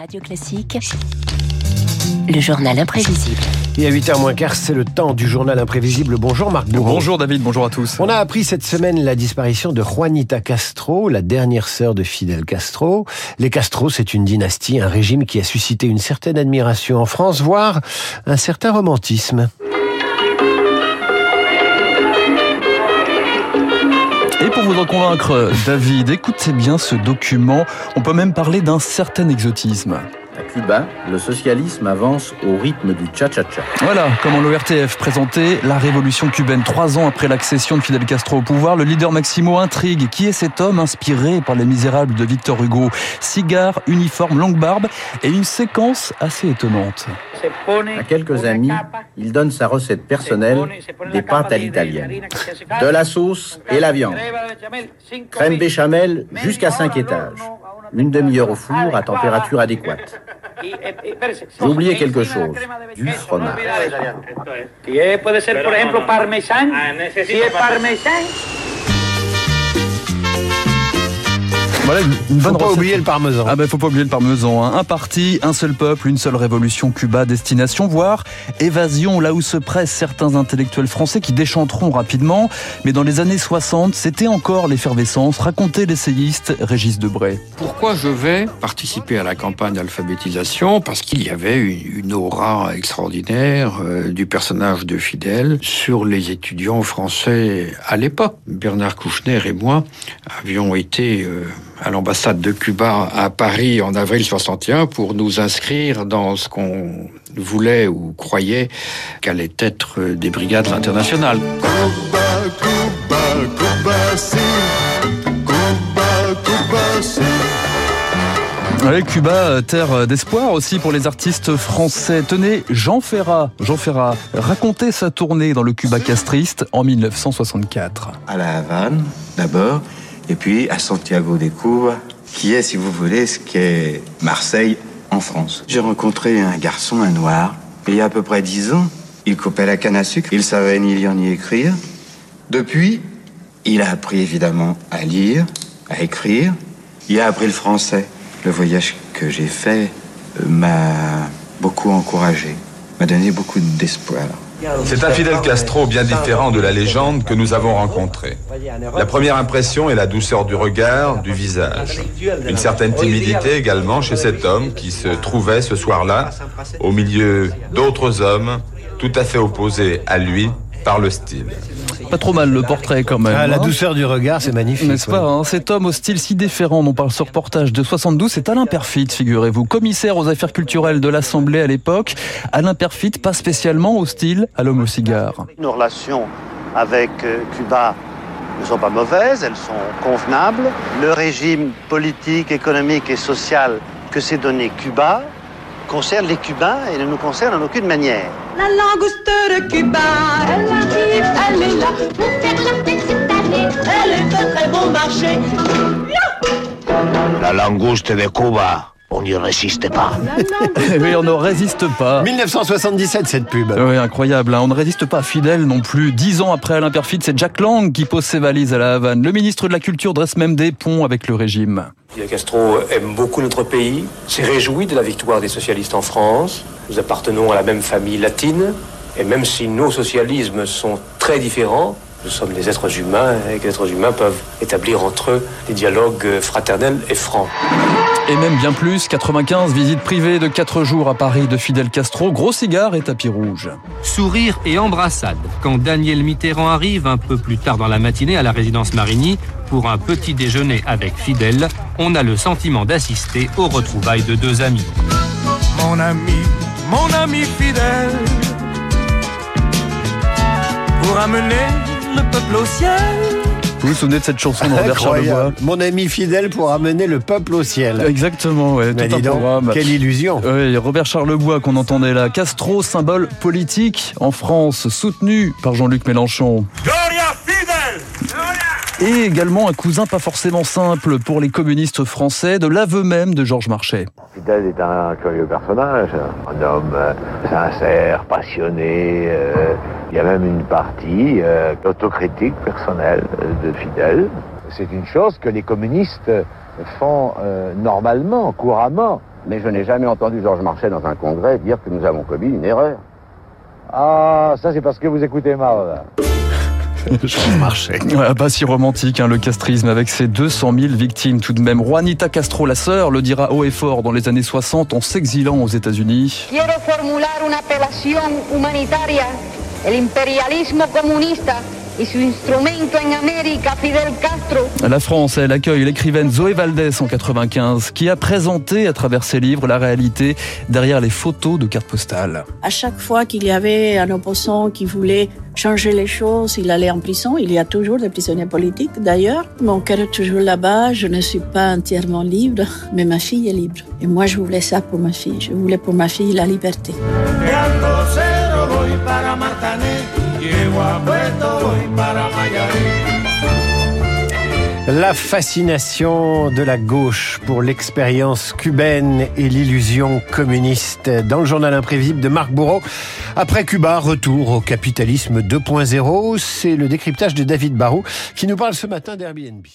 Radio Classique, le journal imprévisible. Et à 8h moins quart, c'est le temps du journal imprévisible. Bonjour Marc Bourreau. Bonjour David, bonjour à tous. On a appris cette semaine la disparition de Juanita Castro, la dernière sœur de Fidel Castro. Les Castro, c'est une dynastie, un régime qui a suscité une certaine admiration en France, voire un certain romantisme. En convaincre, David, écoutez bien ce document. On peut même parler d'un certain exotisme. Cuba, le socialisme avance au rythme du cha-cha-cha. Voilà comment l'ORTF présentait la révolution cubaine. Trois ans après l'accession de Fidel Castro au pouvoir, le leader Maximo intrigue. Qui est cet homme inspiré par Les Misérables de Victor Hugo? Cigare, uniforme, longue barbe et une séquence assez étonnante. À quelques amis, il donne sa recette personnelle des pâtes à l'italienne. De la sauce et la viande. Crème béchamel jusqu'à 5 étages. Une demi-heure au four à température adéquate. J'ai oublié quelque chose. Du fromage. Si es, puede ser, por ejemplo, parmesán. Si es parmesán. Voilà une, une bonne Faut pas recette. oublier le parmesan. Ah ben faut pas oublier le parmesan. hein. Un parti, un seul peuple, une seule révolution, Cuba, destination, voire évasion, là où se pressent certains intellectuels français qui déchanteront rapidement. Mais dans les années 60, c'était encore l'effervescence, racontait l'essayiste Régis Debray. Pourquoi je vais participer à la campagne d'alphabétisation? Parce qu'il y avait une, une aura extraordinaire euh, du personnage de Fidel sur les étudiants français à l'époque. Bernard Kouchner et moi avions été euh, à l'ambassade de Cuba à Paris en avril 61 pour nous inscrire dans ce qu'on voulait ou croyait qu'allaient être des brigades internationales. Ouais, Cuba, euh, terre d'espoir aussi pour les artistes français. Tenez, Jean Ferrat, Jean Ferrat, racontait sa tournée dans le Cuba castriste en 1964. à La Havane, d'abord, et puis à Santiago de Cuba, qui est, si vous voulez, ce qu'est Marseille en France. J'ai rencontré un garçon, un noir, il y a à peu près dix ans. Il coupait la canne à sucre, il savait ni lire ni écrire. Depuis, il a appris évidemment à lire, à écrire. Il a appris le français. Le voyage que j'ai fait euh, m'a beaucoup encouragé, m'a donné beaucoup d'espoir. C'est un Fidel Castro bien différent de la légende que nous avons rencontré. La première impression est la douceur du regard, du visage. Une certaine timidité également chez cet homme qui se trouvait ce soir-là au milieu d'autres hommes tout à fait opposés à lui par le style. Pas trop mal le portrait quand même. Ah, la hein. douceur du regard, c'est magnifique. N'est-ce ouais. pas hein Cet homme au style si différent dont parle ce reportage de 72, c'est Alain Perfit, figurez-vous, commissaire aux affaires culturelles de l'Assemblée à l'époque. Alain Perfit, pas spécialement au style à l'homme au cigare. Nos relations avec euh, Cuba ne sont pas mauvaises, elles sont convenables. Le régime politique, économique et social que s'est donné Cuba concerne les Cubains et ne nous concerne en aucune manière. La langouste de Cuba, elle arrive, elle est là pour faire la fête cette année. Elle est de très bon marché. La langouste de Cuba, on n'y résiste pas. Mais on ne résiste pas. 1977, cette pub. Oui, incroyable. hein. On ne résiste pas à Fidel non plus. Dix ans après Alain Perfit, c'est Jack Lang qui pose ses valises à la Havane. Le ministre de la Culture dresse même des ponts avec le régime. Fidel Castro aime beaucoup notre pays, s'est réjoui de la victoire des socialistes en France. Nous appartenons à la même famille latine, et même si nos socialismes sont très différents, nous sommes des êtres humains et que les êtres humains peuvent établir entre eux des dialogues fraternels et francs. Et même bien plus, 95 visites privées de 4 jours à Paris de Fidel Castro, gros cigare et tapis rouge. Sourire et embrassade quand Daniel Mitterrand arrive un peu plus tard dans la matinée à la résidence Marigny pour un petit déjeuner avec Fidel, on a le sentiment d'assister aux retrouvailles de deux amis. Mon ami, mon ami fidèle, pour amener le peuple au ciel. Vous vous souvenez de cette chanson de Robert Charlebois. Mon ami fidèle pour amener le peuple au ciel. Exactement, ouais, Mais tout un dis donc, programme. quelle illusion. Robert Charlebois qu'on entendait là. Castro, symbole politique en France, soutenu par Jean-Luc Mélenchon. Gloria Fidel Et également un cousin pas forcément simple pour les communistes français, de l'aveu même de Georges Marchais. Fidel est un curieux personnage, un homme euh, sincère, passionné. euh, y a même une partie euh, autocritique personnelle euh, de Fidel. C'est une chose que les communistes font euh, normalement, couramment. Mais je n'ai jamais entendu Georges Marchais dans un congrès dire que nous avons commis une erreur. Ah, ça c'est parce que vous écoutez Mao. Je marchais. Pas si romantique, hein, le castrisme, avec ses 200 000 victimes tout de même. Juanita Castro, la sœur, le dira haut et fort dans les années 60 en s'exilant aux États-Unis. Quiero formular una apelación humanitaria. El imperialismo comunista. La France, elle accueille l'écrivaine Zoé Valdès en 95, qui a présenté à travers ses livres la réalité derrière les photos de cartes postales. À chaque fois qu'il y avait un opposant qui voulait changer les choses, il allait en prison. Il y a toujours des prisonniers politiques d'ailleurs. Mon cœur est toujours là-bas. Je ne suis pas entièrement libre, mais ma fille est libre. Et moi, je voulais ça pour ma fille. Je voulais pour ma fille la liberté. La fascination de la gauche pour l'expérience cubaine et l'illusion communiste. Dans le journal imprévisible de Marc Bourreau, après Cuba, retour au capitalisme 2.0. C'est le décryptage de David Barou qui nous parle ce matin d'Airbnb.